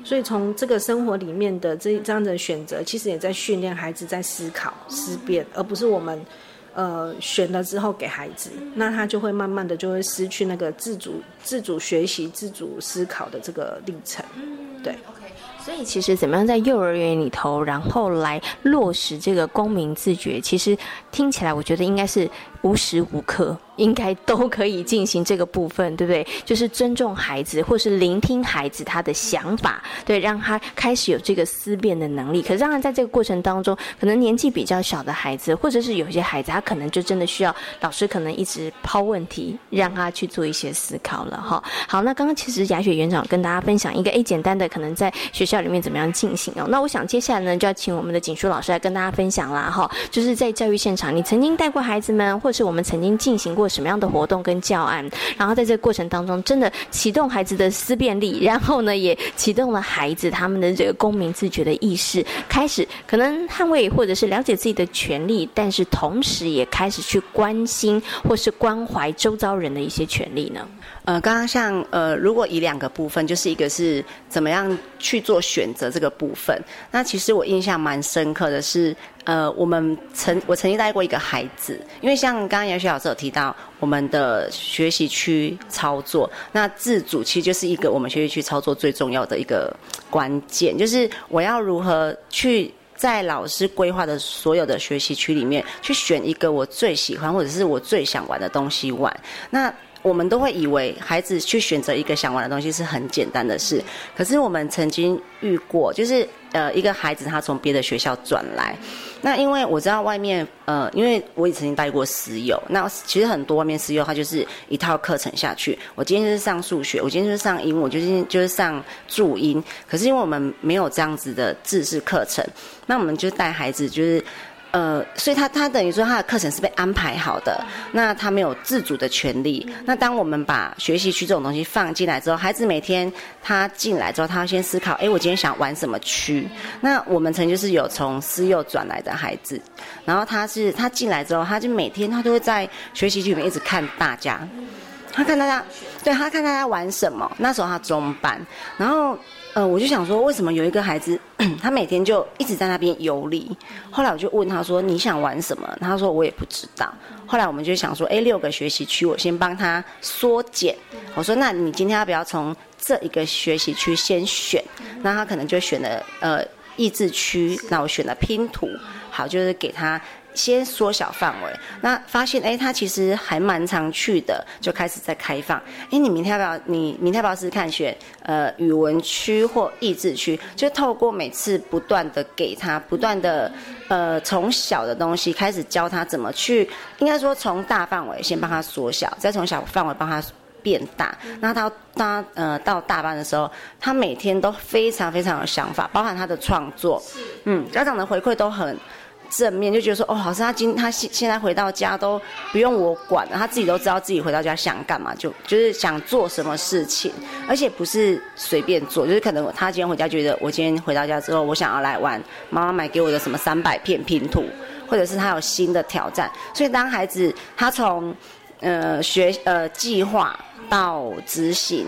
Speaker 7: 所以从这个生活里面的这这样的选择，其实也在训练孩子在思考思辨，而不是我们呃选了之后给孩子，那他就会慢慢的就会失去那个自主自主学习、自主思考的这个历程，对。
Speaker 1: 所以其实怎么样在幼儿园里头，然后来落实这个公民自觉，其实听起来我觉得应该是无时无刻。应该都可以进行这个部分，对不对？就是尊重孩子，或是聆听孩子他的想法，对，让他开始有这个思辨的能力。可是当然，在这个过程当中，可能年纪比较小的孩子，或者是有些孩子，他可能就真的需要老师可能一直抛问题，让他去做一些思考了哈。好，那刚刚其实雅雪园长跟大家分享一个诶简单的，可能在学校里面怎么样进行哦。那我想接下来呢，就要请我们的景书老师来跟大家分享啦哈。就是在教育现场，你曾经带过孩子们，或是我们曾经进行过。什么样的活动跟教案，然后在这个过程当中，真的启动孩子的思辨力，然后呢，也启动了孩子他们的这个公民自觉的意识，开始可能捍卫或者是了解自己的权利，但是同时也开始去关心或是关怀周遭人的一些权利呢。
Speaker 8: 呃，刚刚像呃，如果以两个部分，就是一个是怎么样去做选择这个部分。那其实我印象蛮深刻的是，呃，我们曾我曾经带过一个孩子，因为像刚刚杨雪老师有提到我们的学习区操作，那自主其实就是一个我们学习区操作最重要的一个关键，就是我要如何去在老师规划的所有的学习区里面去选一个我最喜欢或者是我最想玩的东西玩。那我们都会以为孩子去选择一个想玩的东西是很简单的事，可是我们曾经遇过，就是呃一个孩子他从别的学校转来，那因为我知道外面呃，因为我也曾经带过私幼，那其实很多外面私幼他就是一套课程下去，我今天是上数学，我今天就是上英文，我今天就是上注音，可是因为我们没有这样子的知识课程，那我们就带孩子就是。呃，所以他他等于说他的课程是被安排好的，那他没有自主的权利。那当我们把学习区这种东西放进来之后，孩子每天他进来之后，他要先思考，哎，我今天想玩什么区？那我们曾经是有从私幼转来的孩子，然后他是他进来之后，他就每天他都会在学习区里面一直看大家，他看大家，对他看大家玩什么。那时候他中班，然后。呃，我就想说，为什么有一个孩子，他每天就一直在那边游离？后来我就问他说：“你想玩什么？”他说：“我也不知道。”后来我们就想说：“哎，六个学习区，我先帮他缩减。”我说：“那你今天要不要从这一个学习区先选？”那他可能就选了呃益智区，那我选了拼图。好，就是给他。先缩小范围，那发现哎，他其实还蛮常去的，就开始在开放。哎，你明天要不要？你明天要不要试看选呃语文区或益智区？就透过每次不断的给他，不断的呃从小的东西开始教他怎么去，应该说从大范围先帮他缩小，再从小范围帮他变大。那到他呃到大班的时候，他每天都非常非常有想法，包含他的创作，嗯，家长的回馈都很。正面就觉得说哦，好像他今他现现在回到家都不用我管了，他自己都知道自己回到家想干嘛，就就是想做什么事情，而且不是随便做，就是可能他今天回家觉得我今天回到家之后，我想要来玩妈妈买给我的什么三百片拼图，或者是他有新的挑战，所以当孩子他从呃学呃计划。到执行，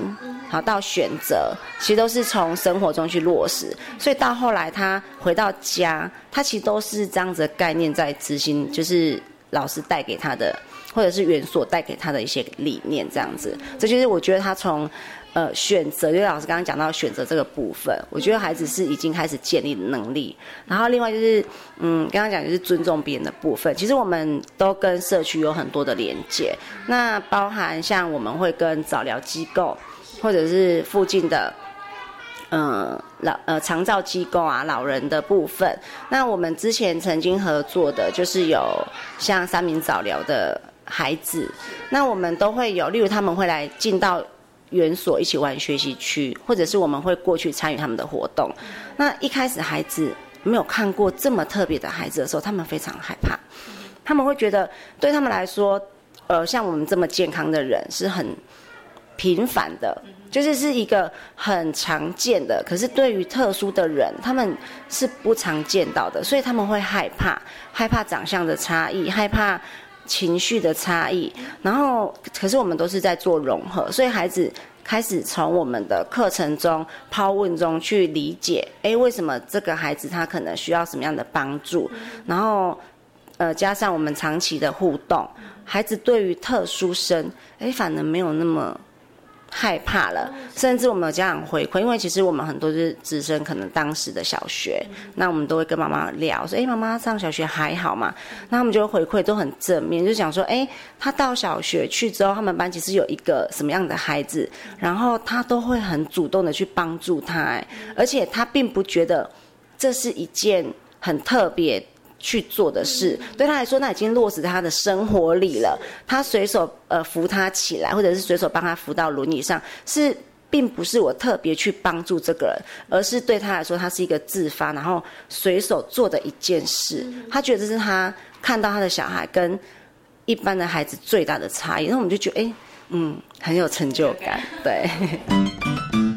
Speaker 8: 好到选择，其实都是从生活中去落实。所以到后来他回到家，他其实都是这样子的概念在执行，就是老师带给他的，或者是园所带给他的一些理念，这样子。这就是我觉得他从。呃，选择，因为老师刚刚讲到选择这个部分，我觉得孩子是已经开始建立能力。然后另外就是，嗯，刚刚讲就是尊重别人的部分，其实我们都跟社区有很多的连接。那包含像我们会跟早疗机构，或者是附近的，嗯，老呃长照机构啊，老人的部分。那我们之前曾经合作的，就是有像三明早疗的孩子，那我们都会有，例如他们会来进到。园所一起玩学习区，或者是我们会过去参与他们的活动。那一开始孩子没有看过这么特别的孩子的时候，他们非常害怕。他们会觉得对他们来说，呃，像我们这么健康的人是很平凡的，就是是一个很常见的。可是对于特殊的人，他们是不常见到的，所以他们会害怕，害怕长相的差异，害怕。情绪的差异，然后可是我们都是在做融合，所以孩子开始从我们的课程中抛问中去理解，哎，为什么这个孩子他可能需要什么样的帮助？然后，呃，加上我们长期的互动，孩子对于特殊生，哎，反而没有那么。害怕了，甚至我们有家长回馈，因为其实我们很多是资深，可能当时的小学，那我们都会跟妈妈聊，说：“哎，妈妈上小学还好吗？”那他们就回馈都很正面，就讲说：“哎，他到小学去之后，他们班其实有一个什么样的孩子，然后他都会很主动的去帮助他，而且他并不觉得这是一件很特别。”去做的事，对他来说，那已经落实在他的生活里了。他随手呃扶他起来，或者是随手帮他扶到轮椅上，是并不是我特别去帮助这个人，而是对他来说，他是一个自发，然后随手做的一件事。他觉得这是他看到他的小孩跟一般的孩子最大的差异。那我们就觉得，哎，嗯，很有成就感，对。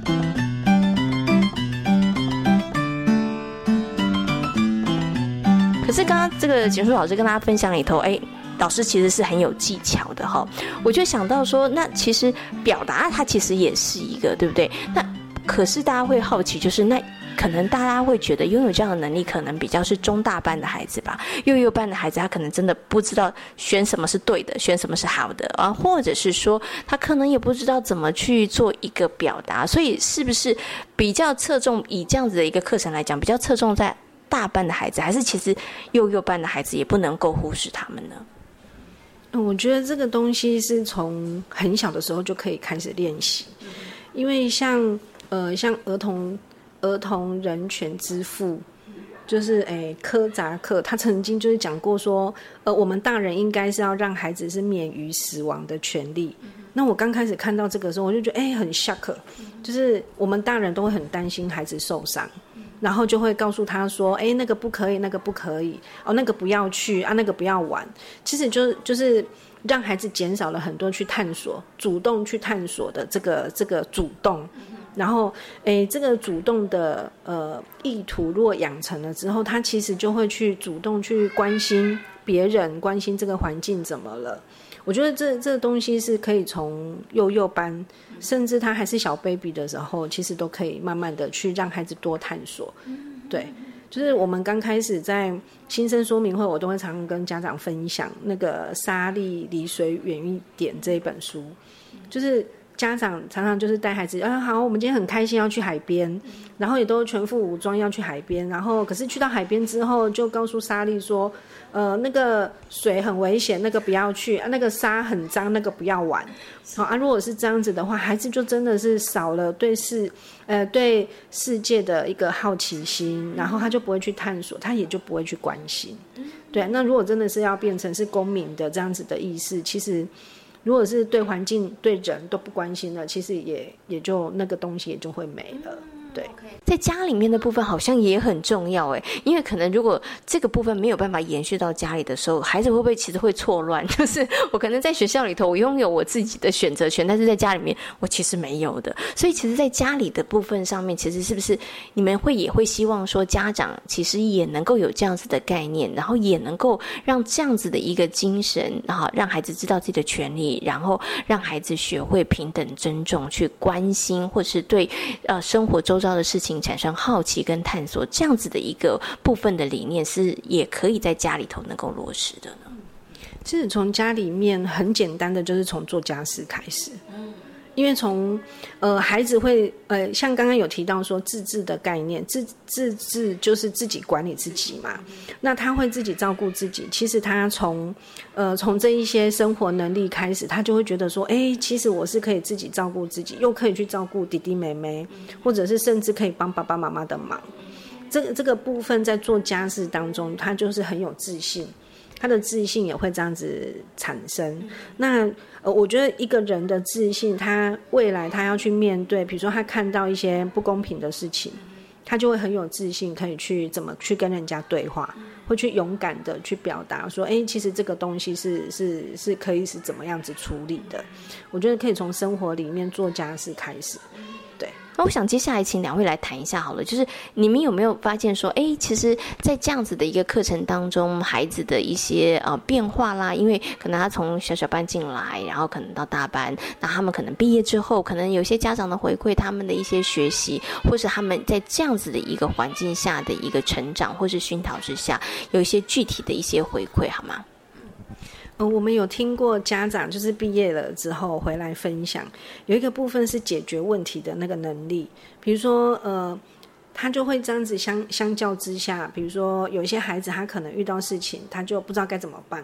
Speaker 9: 可是刚刚这个简书老师跟大家分享里头，哎，老师其实是很有技巧的哈。我就想到说，那其实表达它其实也是一个，对不对？那可是大家会好奇，就是那可能大家会觉得拥有这样的能力，可能比较是中大班的孩子吧。幼幼班的孩子，他可能真的不知道选什么是对的，选什么是好的啊，或者是说他可能也不知道怎么去做一个表达。所以是不是比较侧重以这样子的一个课程来讲，比较侧重在？大班的孩子，还是其实幼幼班的孩子，也不能够忽视他们呢。
Speaker 7: 我觉得这个东西是从很小的时候就可以开始练习，因为像呃像儿童儿童人权之父，就是诶科扎克，他曾经就是讲过说，呃我们大人应该是要让孩子是免于死亡的权利。那我刚开始看到这个时候，我就觉得哎很 shock，就是我们大人都会很担心孩子受伤。然后就会告诉他说：“哎，那个不可以，那个不可以，哦，那个不要去啊，那个不要玩。”其实就就是让孩子减少了很多去探索、主动去探索的这个这个主动。然后，哎，这个主动的呃意图，如果养成了之后，他其实就会去主动去关心别人，关心这个环境怎么了。我觉得这这东西是可以从幼幼班，甚至他还是小 baby 的时候，其实都可以慢慢的去让孩子多探索。对，就是我们刚开始在新生说明会，我都会常常跟家长分享那个《沙粒离水远一点》这一本书，就是。家长常常就是带孩子，啊好，我们今天很开心要去海边，然后也都全副武装要去海边，然后可是去到海边之后，就告诉莎莉说，呃，那个水很危险，那个不要去，啊，那个沙很脏，那个不要玩。好啊，如果是这样子的话，孩子就真的是少了对世，呃，对世界的一个好奇心，然后他就不会去探索，他也就不会去关心。对，那如果真的是要变成是公民的这样子的意识，其实。如果是对环境、对人都不关心了，其实也也就那个东西也就会没了。对，
Speaker 1: 在家里面的部分好像也很重要哎，因为可能如果这个部分没有办法延续到家里的时候，孩子会不会其实会错乱？就是我可能在学校里头我拥有我自己的选择权，但是在家里面我其实没有的。所以其实，在家里的部分上面，其实是不是你们会也会希望说，家长其实也能够有这样子的概念，然后也能够让这样子的一个精神，然后让孩子知道自己的权利，然后让孩子学会平等尊重，去关心或是对呃生活周。遭的事情产生好奇跟探索，这样子的一个部分的理念是也可以在家里头能够落实的呢。
Speaker 7: 其实从家里面很简单的，就是从做家事开始。因为从呃孩子会呃像刚刚有提到说自治的概念，自自治就是自己管理自己嘛。那他会自己照顾自己，其实他从呃从这一些生活能力开始，他就会觉得说，哎，其实我是可以自己照顾自己，又可以去照顾弟弟妹妹，或者是甚至可以帮爸爸妈妈的忙。这个这个部分在做家事当中，他就是很有自信。他的自信也会这样子产生。那呃，我觉得一个人的自信，他未来他要去面对，比如说他看到一些不公平的事情，他就会很有自信，可以去怎么去跟人家对话，会去勇敢的去表达说，哎，其实这个东西是是是可以是怎么样子处理的。我觉得可以从生活里面做家事开始。
Speaker 1: 那我想接下来请两位来谈一下好了，就是你们有没有发现说，哎，其实，在这样子的一个课程当中，孩子的一些呃变化啦，因为可能他从小小班进来，然后可能到大班，那他们可能毕业之后，可能有些家长的回馈，他们的一些学习，或是他们在这样子的一个环境下的一个成长，或是熏陶之下，有一些具体的一些回馈，好吗？
Speaker 7: 我们有听过家长就是毕业了之后回来分享，有一个部分是解决问题的那个能力，比如说呃，他就会这样子相相较之下，比如说有一些孩子他可能遇到事情他就不知道该怎么办，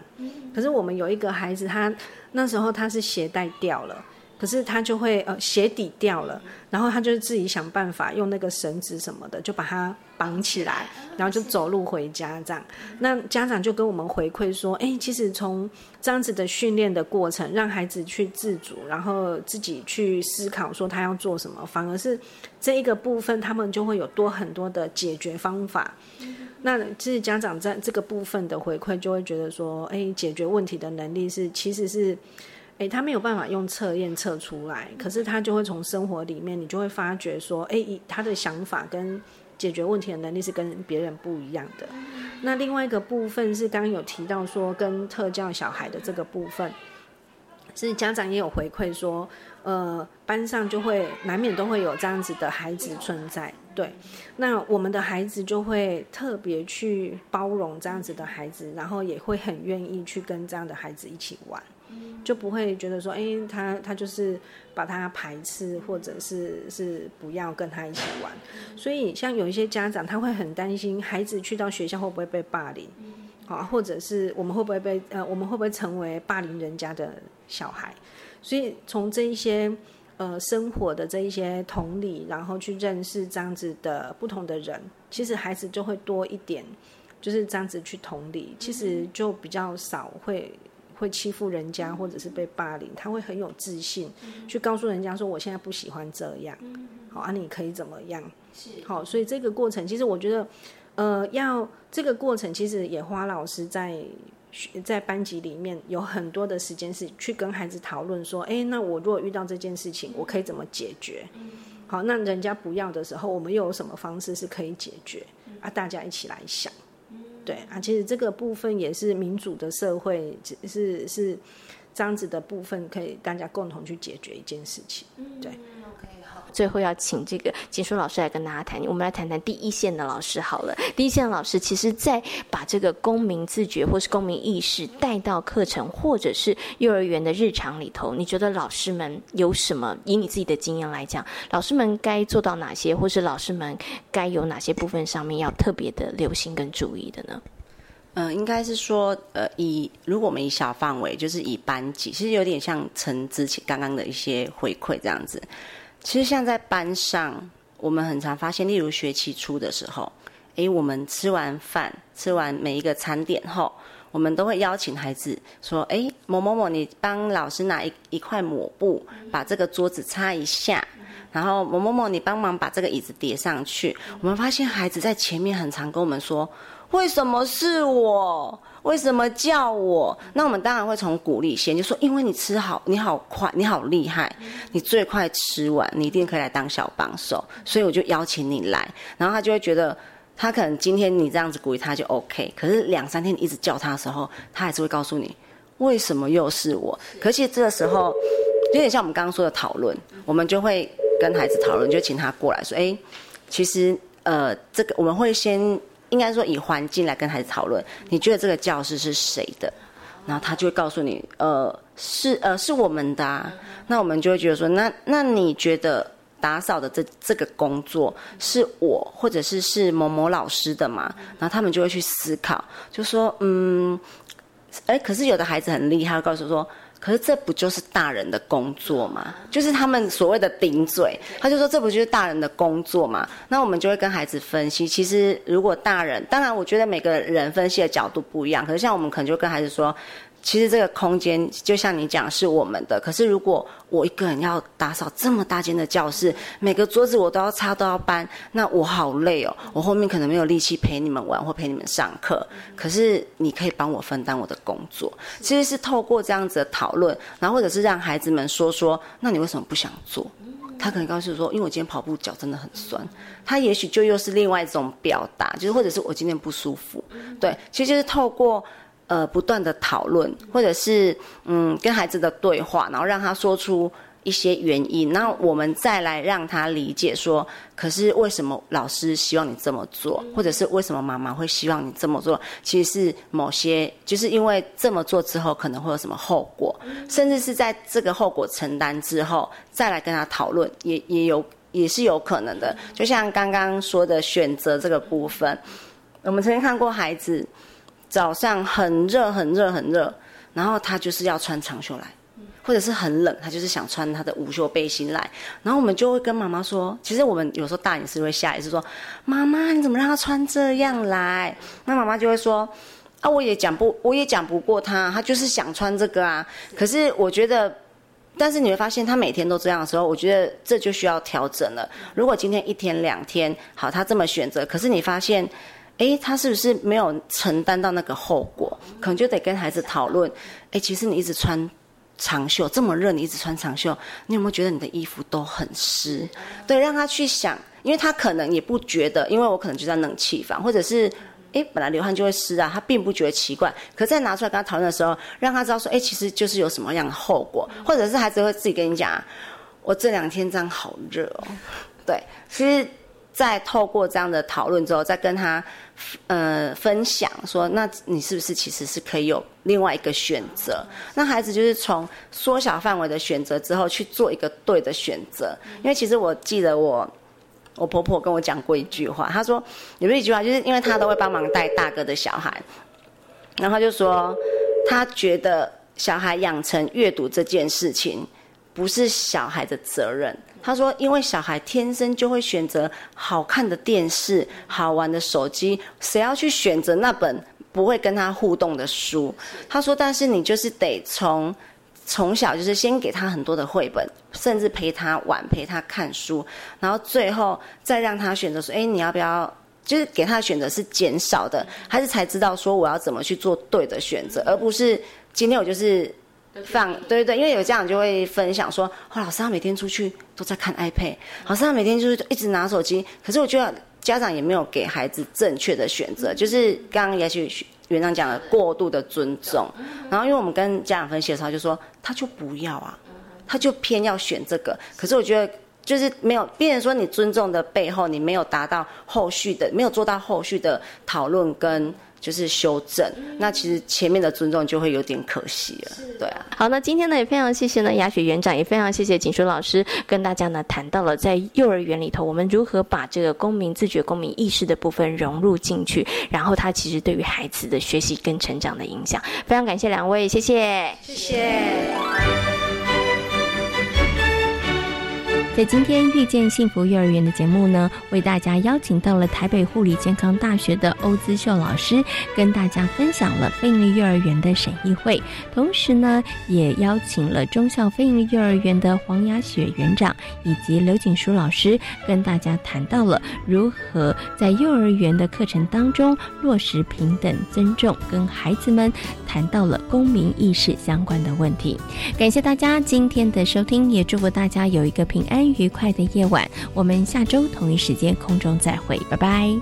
Speaker 7: 可是我们有一个孩子他那时候他是鞋带掉了。可是他就会呃鞋底掉了，然后他就自己想办法用那个绳子什么的就把它绑起来，然后就走路回家这样。那家长就跟我们回馈说，哎，其实从这样子的训练的过程，让孩子去自主，然后自己去思考说他要做什么，反而是这一个部分他们就会有多很多的解决方法。那其实家长在这个部分的回馈就会觉得说，哎，解决问题的能力是其实是。诶，他没有办法用测验测出来，可是他就会从生活里面，你就会发觉说，诶，他的想法跟解决问题的能力是跟别人不一样的。那另外一个部分是刚刚有提到说，跟特教小孩的这个部分，是家长也有回馈说，呃，班上就会难免都会有这样子的孩子存在。对，那我们的孩子就会特别去包容这样子的孩子，然后也会很愿意去跟这样的孩子一起玩。就不会觉得说，哎，他他就是把他排斥，或者是是不要跟他一起玩。所以像有一些家长，他会很担心孩子去到学校会不会被霸凌，啊，或者是我们会不会被呃，我们会不会成为霸凌人家的小孩？所以从这一些呃生活的这一些同理，然后去认识这样子的不同的人，其实孩子就会多一点，就是这样子去同理，其实就比较少会。会欺负人家，或者是被霸凌，他会很有自信，去告诉人家说：“我现在不喜欢这样。”好啊，你可以怎么样？好，所以这个过程，其实我觉得，呃，要这个过程，其实也花老师在在班级里面有很多的时间是去跟孩子讨论说：“哎，那我如果遇到这件事情，我可以怎么解决？”好，那人家不要的时候，我们又有什么方式是可以解决？啊，大家一起来想。对啊，其实这个部分也是民主的社会，是是这样子的部分，可以大家共同去解决一件事情。对。
Speaker 9: 最后要请这个锦书老师来跟大家谈，我们来谈谈第一线的老师好了。第一线的老师，其实在把这个公民自觉或是公民意识带到课程或者是幼儿园的日常里头，你觉得老师们有什么？以你自己的经验来讲，老师们该做到哪些，或是老师们该有哪些部分上面要特别的留心跟注意的呢？
Speaker 8: 嗯，应该是说，呃，以如果我们以小范围，就是以班级，其实有点像陈之前刚刚的一些回馈这样子。其实像在班上，我们很常发现，例如学期初的时候，诶，我们吃完饭，吃完每一个餐点后，我们都会邀请孩子说，诶，某某某，你帮老师拿一一块抹布，把这个桌子擦一下，然后某某某，你帮忙把这个椅子叠上去。我们发现孩子在前面很常跟我们说。为什么是我？为什么叫我？那我们当然会从鼓励先，就说因为你吃好，你好快，你好厉害，你最快吃完，你一定可以来当小帮手，所以我就邀请你来。然后他就会觉得，他可能今天你这样子鼓励他就 OK，可是两三天你一直叫他的时候，他还是会告诉你为什么又是我。可是这个时候有点像我们刚刚说的讨论，我们就会跟孩子讨论，就请他过来说：“哎，其实呃，这个我们会先。”应该说以环境来跟孩子讨论，你觉得这个教室是谁的？然后他就会告诉你，呃，是呃是我们的啊。那我们就会觉得说，那那你觉得打扫的这这个工作是我或者是是某某老师的吗？然后他们就会去思考，就说，嗯，哎，可是有的孩子很厉害，告诉说。可是这不就是大人的工作吗？就是他们所谓的顶嘴，他就说这不就是大人的工作吗？那我们就会跟孩子分析，其实如果大人，当然我觉得每个人分析的角度不一样，可是像我们可能就跟孩子说。其实这个空间就像你讲是我们的，可是如果我一个人要打扫这么大间的教室，每个桌子我都要擦都要搬，那我好累哦。我后面可能没有力气陪你们玩或陪你们上课。可是你可以帮我分担我的工作。其实是透过这样子的讨论，然后或者是让孩子们说说，那你为什么不想做？他可能告诉说，因为我今天跑步脚真的很酸。他也许就又是另外一种表达，就是或者是我今天不舒服。对，其实就是透过。呃，不断的讨论，或者是嗯，跟孩子的对话，然后让他说出一些原因，那我们再来让他理解说，可是为什么老师希望你这么做，或者是为什么妈妈会希望你这么做？其实是某些，就是因为这么做之后可能会有什么后果，甚至是在这个后果承担之后，再来跟他讨论，也也有也是有可能的。就像刚刚说的选择这个部分，我们曾经看过孩子。早上很热很热很热，然后他就是要穿长袖来，或者是很冷，他就是想穿他的无袖背心来。然后我们就会跟妈妈说，其实我们有时候大人是会下意识说：“妈妈，你怎么让他穿这样来？”那妈妈就会说：“啊，我也讲不，我也讲不过他，他就是想穿这个啊。”可是我觉得，但是你会发现，他每天都这样的时候，我觉得这就需要调整了。如果今天一天两天好，他这么选择，可是你发现。哎，他是不是没有承担到那个后果？可能就得跟孩子讨论。哎，其实你一直穿长袖，这么热，你一直穿长袖，你有没有觉得你的衣服都很湿？对，让他去想，因为他可能也不觉得，因为我可能就在冷气房，或者是哎，本来流汗就会湿啊，他并不觉得奇怪。可在拿出来跟他讨论的时候，让他知道说，哎，其实就是有什么样的后果，或者是孩子会自己跟你讲，我这两天这样好热哦。对，其实。再透过这样的讨论之后，再跟他，呃，分享说，那你是不是其实是可以有另外一个选择？那孩子就是从缩小范围的选择之后去做一个对的选择。因为其实我记得我，我婆婆跟我讲过一句话，她说有一句话，就是因为她都会帮忙带大哥的小孩，然后就说她觉得小孩养成阅读这件事情不是小孩的责任。他说：“因为小孩天生就会选择好看的电视、好玩的手机，谁要去选择那本不会跟他互动的书？”他说：“但是你就是得从从小就是先给他很多的绘本，甚至陪他玩、陪他看书，然后最后再让他选择说：‘哎，你要不要？’就是给他选择是减少的，还是才知道说我要怎么去做对的选择，而不是今天我就是。”放对对对，因为有家长就会分享说，哦，老师他每天出去都在看 iPad，老师他每天就是一直拿手机。可是我觉得家长也没有给孩子正确的选择，就是刚刚也许园长讲的过度的尊重。然后因为我们跟家长分析的时候，就说他就不要啊，他就偏要选这个。可是我觉得就是没有，别人说你尊重的背后，你没有达到后续的，没有做到后续的讨论跟。就是修正，那其实前面的尊重就会有点可惜了，对啊。
Speaker 9: 好，那今天呢也非常谢谢呢雅雪园长，也非常谢谢锦书老师跟大家呢谈到了在幼儿园里头我们如何把这个公民自觉、公民意识的部分融入进去，然后他其实对于孩子的学习跟成长的影响。非常感谢两位，谢谢，
Speaker 8: 谢谢。
Speaker 1: 在今天遇见幸福幼儿园的节目呢，为大家邀请到了台北护理健康大学的欧姿秀老师，跟大家分享了非营利幼儿园的审议会。同时呢，也邀请了中校非营利幼儿园的黄雅雪园长以及刘景书老师，跟大家谈到了如何在幼儿园的课程当中落实平等尊重，跟孩子们谈到了公民意识相关的问题。感谢大家今天的收听，也祝福大家有一个平安。愉快的夜晚。我们下周同一时间空中再会拜拜。